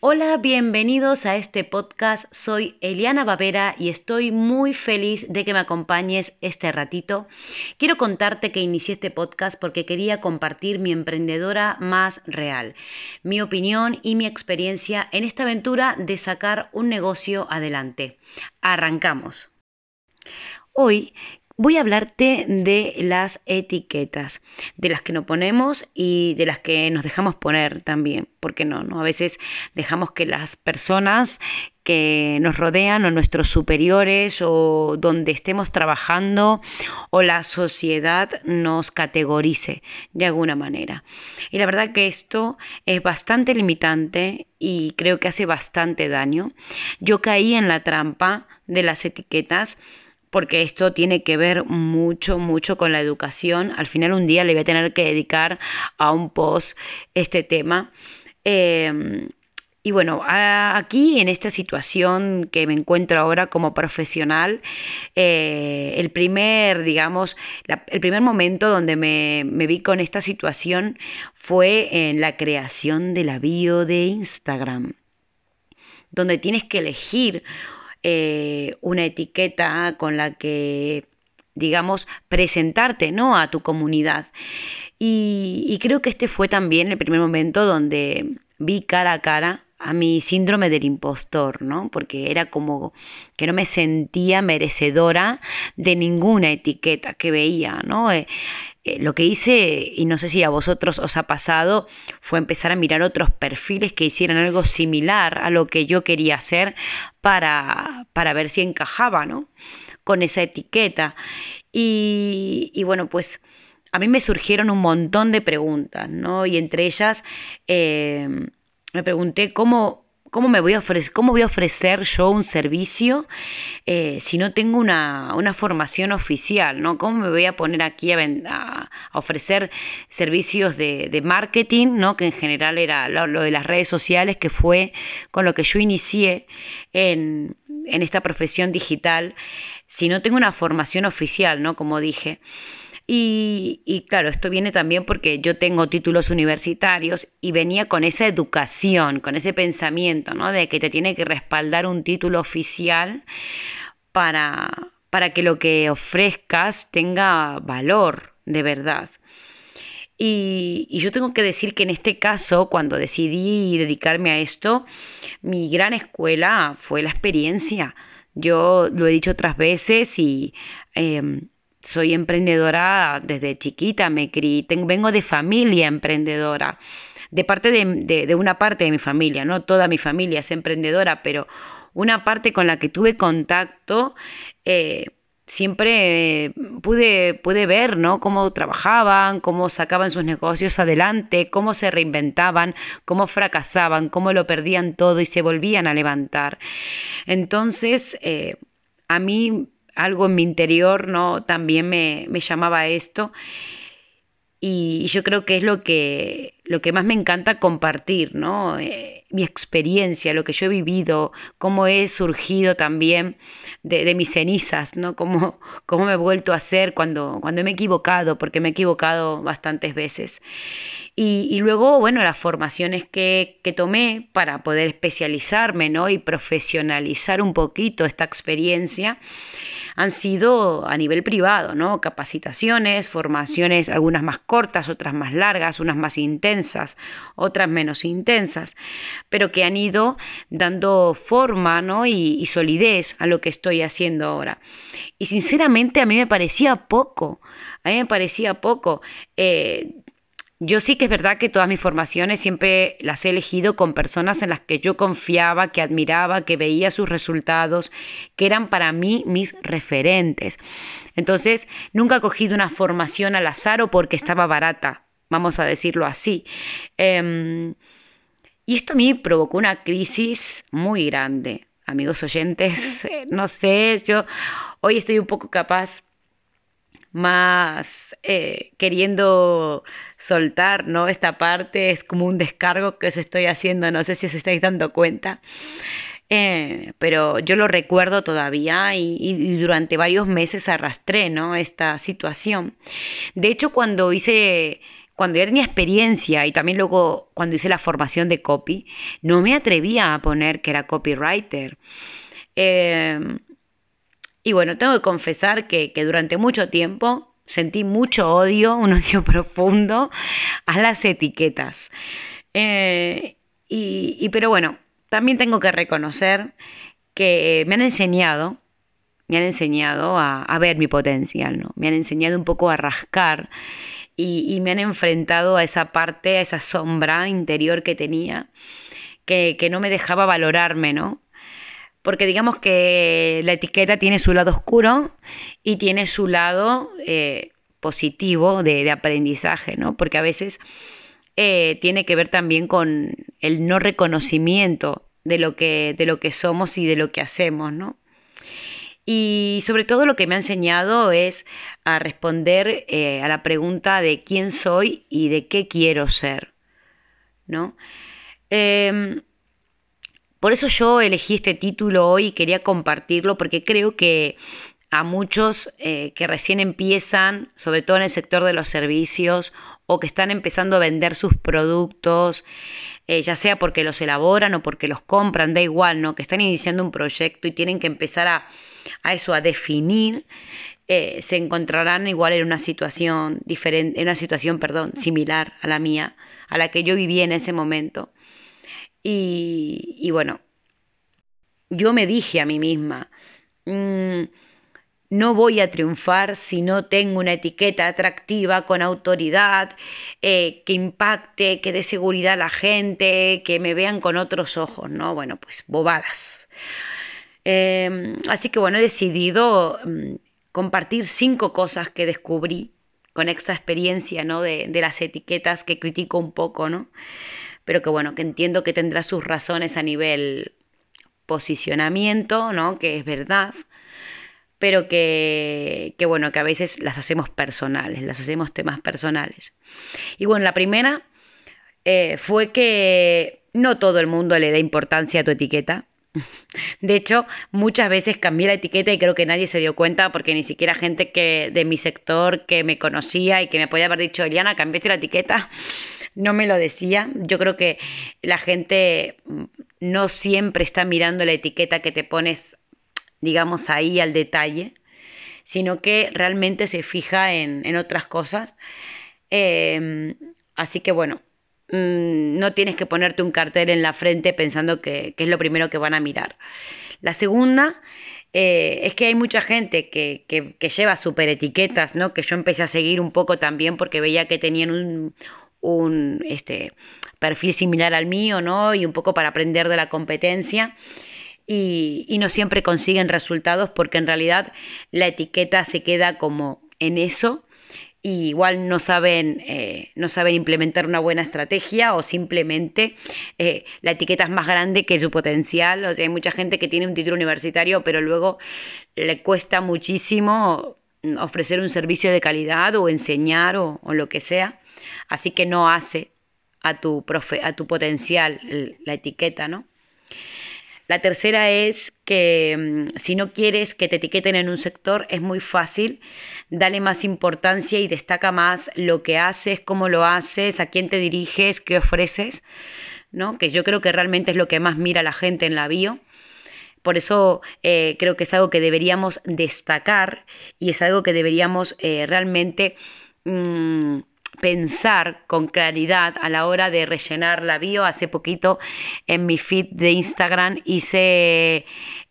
Hola, bienvenidos a este podcast. Soy Eliana Bavera y estoy muy feliz de que me acompañes este ratito. Quiero contarte que inicié este podcast porque quería compartir mi emprendedora más real, mi opinión y mi experiencia en esta aventura de sacar un negocio adelante. Arrancamos. Hoy voy a hablarte de las etiquetas, de las que nos ponemos y de las que nos dejamos poner también, porque no, no, a veces dejamos que las personas que nos rodean o nuestros superiores o donde estemos trabajando o la sociedad nos categorice de alguna manera. Y la verdad que esto es bastante limitante y creo que hace bastante daño. Yo caí en la trampa de las etiquetas porque esto tiene que ver mucho, mucho con la educación. Al final un día le voy a tener que dedicar a un post este tema. Em, y bueno, aquí en esta situación que me encuentro ahora como profesional, eh, el primer, digamos, el primer momento donde me, me, vi con esta situación fue en la creación de la bio de Instagram, donde tienes que elegir eh, una etiqueta con la que, digamos, presentarte ¿no? a tu comunidad. Y, creo que este fue también el primer momento donde vi cara a cara a mi síndrome del impostor, ¿no? Porque era como que no me sentía merecedora de ninguna etiqueta que veía, ¿no? Eh, eh, lo que hice, y no sé si a vosotros os ha pasado, fue empezar a mirar otros perfiles que hicieran algo similar a lo que yo quería hacer para, para ver si encajaba, ¿no? Con esa etiqueta. Y, bueno, pues a mí me surgieron un montón de preguntas, ¿no? Y entre ellas eh, me pregunté cómo ¿Cómo, me voy a ofrecer, ¿Cómo voy a ofrecer yo un servicio eh, si no tengo una, formación oficial? ¿no? ¿Cómo me voy a poner aquí a, ofrecer servicios de, marketing, ¿no? que en general era lo, de las redes sociales, que fue con lo que yo inicié en, en esta profesión digital, si no tengo una formación oficial, ¿no? como dije? Y, claro, esto viene también porque yo tengo títulos universitarios y venía con esa educación, con ese pensamiento, ¿no? De que te tiene que respaldar un título oficial para, para que lo que ofrezcas tenga valor de verdad. Y, y, yo tengo que decir que en este caso, cuando decidí dedicarme a esto, mi gran escuela fue la experiencia. Yo lo he dicho otras veces y em, soy emprendedora desde chiquita, me crié, vengo de familia emprendedora, de parte de, una parte de mi familia, no toda mi familia es emprendedora, pero una parte con la que tuve contacto, eh, siempre pude, pude ver ¿no? cómo trabajaban, cómo sacaban sus negocios adelante, cómo se reinventaban, cómo fracasaban, cómo lo perdían todo y se volvían a levantar. Entonces, eh, a mí algo en mi interior, ¿no? También me, me llamaba esto. Y yo creo que es lo que, lo que más me encanta compartir, ¿no? Eh, mi experiencia, lo que yo he vivido, cómo he surgido también de, mis cenizas, ¿no? Cómo, cómo, me he vuelto a hacer cuando, cuando me he equivocado, porque me he equivocado bastantes veces. Y, y luego, bueno, las formaciones que, que, tomé para poder especializarme, ¿no? Y profesionalizar un poquito esta experiencia han sido a nivel privado, ¿no? Capacitaciones, formaciones, algunas más cortas, otras más largas, unas más intensas, otras menos intensas, pero que han ido dando forma, ¿no? Y, solidez a lo que estoy haciendo ahora. Y sinceramente a mí me parecía poco, a mí me parecía poco. Eh, yo sí que es verdad que todas mis formaciones siempre las he elegido con personas en las que yo confiaba, que admiraba, que veía sus resultados, que eran para mí mis referentes. Entonces, nunca he cogido una formación al azar o porque estaba barata, vamos a decirlo así. Em, y esto a mí provocó una crisis muy grande. Amigos oyentes, no sé, yo hoy estoy un poco capaz más eh, queriendo soltar, ¿no? Esta parte es como un descargo que os estoy haciendo, no sé si os estáis dando cuenta. Eh, pero yo lo recuerdo todavía y, durante varios meses arrastré ¿no? esta situación. De hecho, cuando hice cuando ya tenía experiencia y también luego cuando hice la formación de copy, no me atrevía a poner que era copywriter. Em, y bueno, tengo que confesar que, durante mucho tiempo sentí mucho odio, un odio profundo a las etiquetas. Eh, y, pero bueno, también tengo que reconocer que me han enseñado, me han enseñado a, a ver mi potencial, ¿no? Me han enseñado un poco a rascar y, me han enfrentado a esa parte, a esa sombra interior que tenía, que, no me dejaba valorarme, ¿no? Porque digamos que la etiqueta tiene su lado oscuro y tiene su lado eh, positivo de, aprendizaje, ¿no? Porque a veces eh, tiene que ver también con el no reconocimiento de lo que, de lo que somos y de lo que hacemos, ¿no? Y sobre todo lo que me ha enseñado es a responder eh, a la pregunta de quién soy y de qué quiero ser. ¿no? Em, por eso yo elegí este título hoy y quería compartirlo porque creo que a muchos eh, que recién empiezan, sobre todo en el sector de los servicios o que están empezando a vender sus productos, eh, ya sea porque los elaboran o porque los compran, da igual, ¿no? Que están iniciando un proyecto y tienen que empezar a a eso, a definir, eh, se encontrarán igual en una situación diferente, en una situación, perdón, similar a la mía, a la que yo viví en ese momento. Y, bueno, yo me dije a mí misma, mm, no voy a triunfar si no tengo una etiqueta atractiva, con autoridad, eh, que impacte, que dé seguridad a la gente, que me vean con otros ojos, ¿no? Bueno, pues bobadas. Em, así que bueno, he decidido mm, compartir cinco cosas que descubrí con esta experiencia ¿no? de, las etiquetas que critico un poco, ¿no? Pero que bueno, que entiendo que tendrá sus razones a nivel posicionamiento, ¿no? Que es verdad, pero que, que bueno, que a veces las hacemos personales, las hacemos temas personales. Y bueno, la primera eh, fue que no todo el mundo le da importancia a tu etiqueta. De hecho, muchas veces cambié la etiqueta y creo que nadie se dio cuenta porque ni siquiera gente que de mi sector que me conocía y que me podía haber dicho, Eliana, cambiaste la etiqueta, no me lo decía. Yo creo que la gente mm, no siempre está mirando la etiqueta que te pones, digamos, ahí al detalle, sino que realmente se fija en, otras cosas. Em, así que bueno, Mm, no tienes que ponerte un cartel en la frente pensando que, es lo primero que van a mirar. La segunda eh, es que hay mucha gente que, lleva super etiquetas, ¿no? Que yo empecé a seguir un poco también porque veía que tenían un, este, perfil similar al mío, ¿no? Y un poco para aprender de la competencia. Y, y no siempre consiguen resultados porque en realidad la etiqueta se queda como en eso y igual no saben, eh, no saben implementar una buena estrategia o simplemente eh, la etiqueta es más grande que su potencial. O sea, hay mucha gente que tiene un título universitario, pero luego le cuesta muchísimo ofrecer un servicio de calidad o enseñar o, o lo que sea. Así que no hace a tu, profe, a tu potencial la etiqueta, ¿no? La tercera es que mm, si no quieres que te etiqueten en un sector, es muy fácil, dale más importancia y destaca más lo que haces, cómo lo haces, a quién te diriges, qué ofreces, ¿no? Que yo creo que realmente es lo que más mira la gente en la bio. Por eso eh, creo que es algo que deberíamos destacar y es algo que deberíamos eh, realmente mm, pensar con claridad a la hora de rellenar la bio. Hace poquito en mi feed de Instagram hice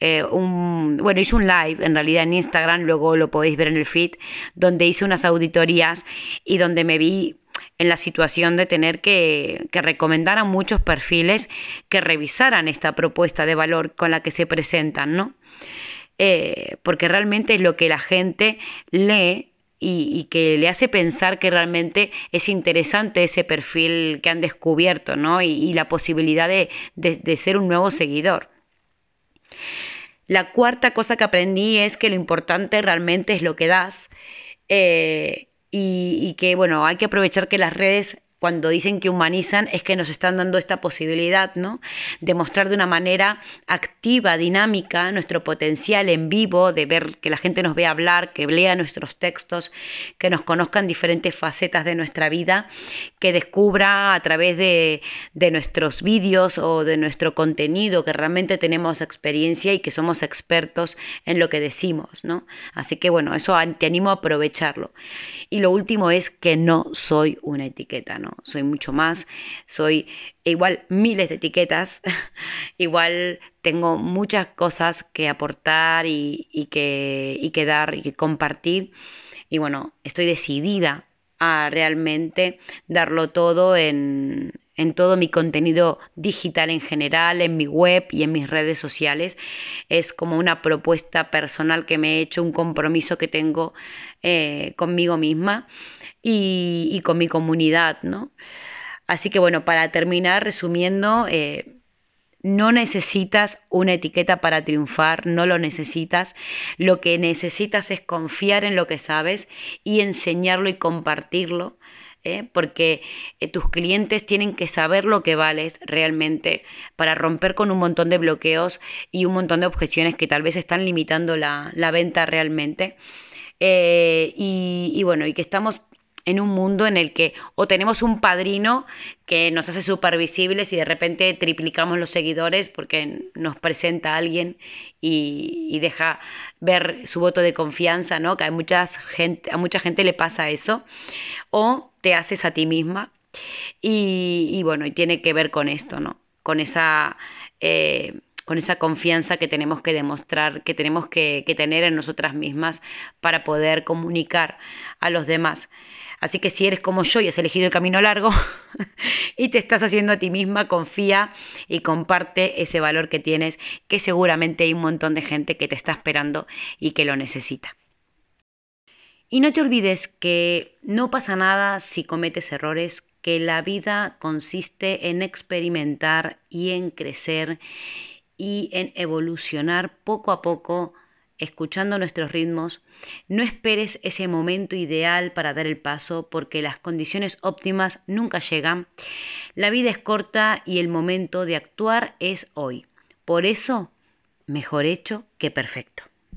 eh, un, bueno, hice un live en realidad en Instagram, luego lo podéis ver en el feed, donde hice unas auditorías y donde me vi en la situación de tener que, que recomendar a muchos perfiles que revisaran esta propuesta de valor con la que se presentan, ¿no? Eh, porque realmente es lo que la gente lee y, que le hace pensar que realmente es interesante ese perfil que han descubierto, ¿no? Y, la posibilidad de, ser un nuevo seguidor. La cuarta cosa que aprendí es que lo importante realmente es lo que das eh, y, que, bueno, hay que aprovechar que las redes cuando dicen que humanizan es que nos están dando esta posibilidad, ¿no? De mostrar de una manera activa, dinámica, nuestro potencial en vivo, de ver que la gente nos vea hablar, que lea nuestros textos, que nos conozcan diferentes facetas de nuestra vida, que descubra a través de, de nuestros vídeos o de nuestro contenido que realmente tenemos experiencia y que somos expertos en lo que decimos, ¿no? Así que bueno, eso te animo a aprovecharlo. Y lo último es que no soy una etiqueta, ¿no? Soy mucho más, soy igual miles de etiquetas, igual tengo muchas cosas que aportar y, que, y que dar y que compartir. Y bueno, estoy decidida a realmente darlo todo en, en todo mi contenido digital en general, en mi web y en mis redes sociales. Es como una propuesta personal que me he hecho, un compromiso que tengo eh, conmigo misma y, con mi comunidad, ¿no? Así que bueno, para terminar, resumiendo, eh, no necesitas una etiqueta para triunfar, no lo necesitas. Lo que necesitas es confiar en lo que sabes y enseñarlo y compartirlo. ¿Eh? porque eh, tus clientes tienen que saber lo que vales realmente para romper con un montón de bloqueos y un montón de objeciones que tal vez están limitando la, venta realmente. y, bueno, y que estamos en un mundo en el que o tenemos un padrino que nos hace súper visibles y de repente triplicamos los seguidores porque nos presenta a alguien y, deja ver su voto de confianza, ¿no? Que a, muchas gente, a mucha gente le pasa eso. O te haces a ti misma y, bueno, y tiene que ver con esto, ¿no? Con esa... Eh, con esa confianza que tenemos que demostrar, que tenemos que, que tener en nosotras mismas para poder comunicar a los demás. Así que si eres como yo y has elegido el camino largo y te estás haciendo a ti misma, confía y comparte ese valor que tienes, que seguramente hay un montón de gente que te está esperando y que lo necesita. Y no te olvides que no pasa nada si cometes errores, que la vida consiste en experimentar y en crecer y en evolucionar poco a poco escuchando nuestros ritmos, no esperes ese momento ideal para dar el paso porque las condiciones óptimas nunca llegan. La vida es corta y el momento de actuar es hoy. Por eso, mejor hecho que perfecto.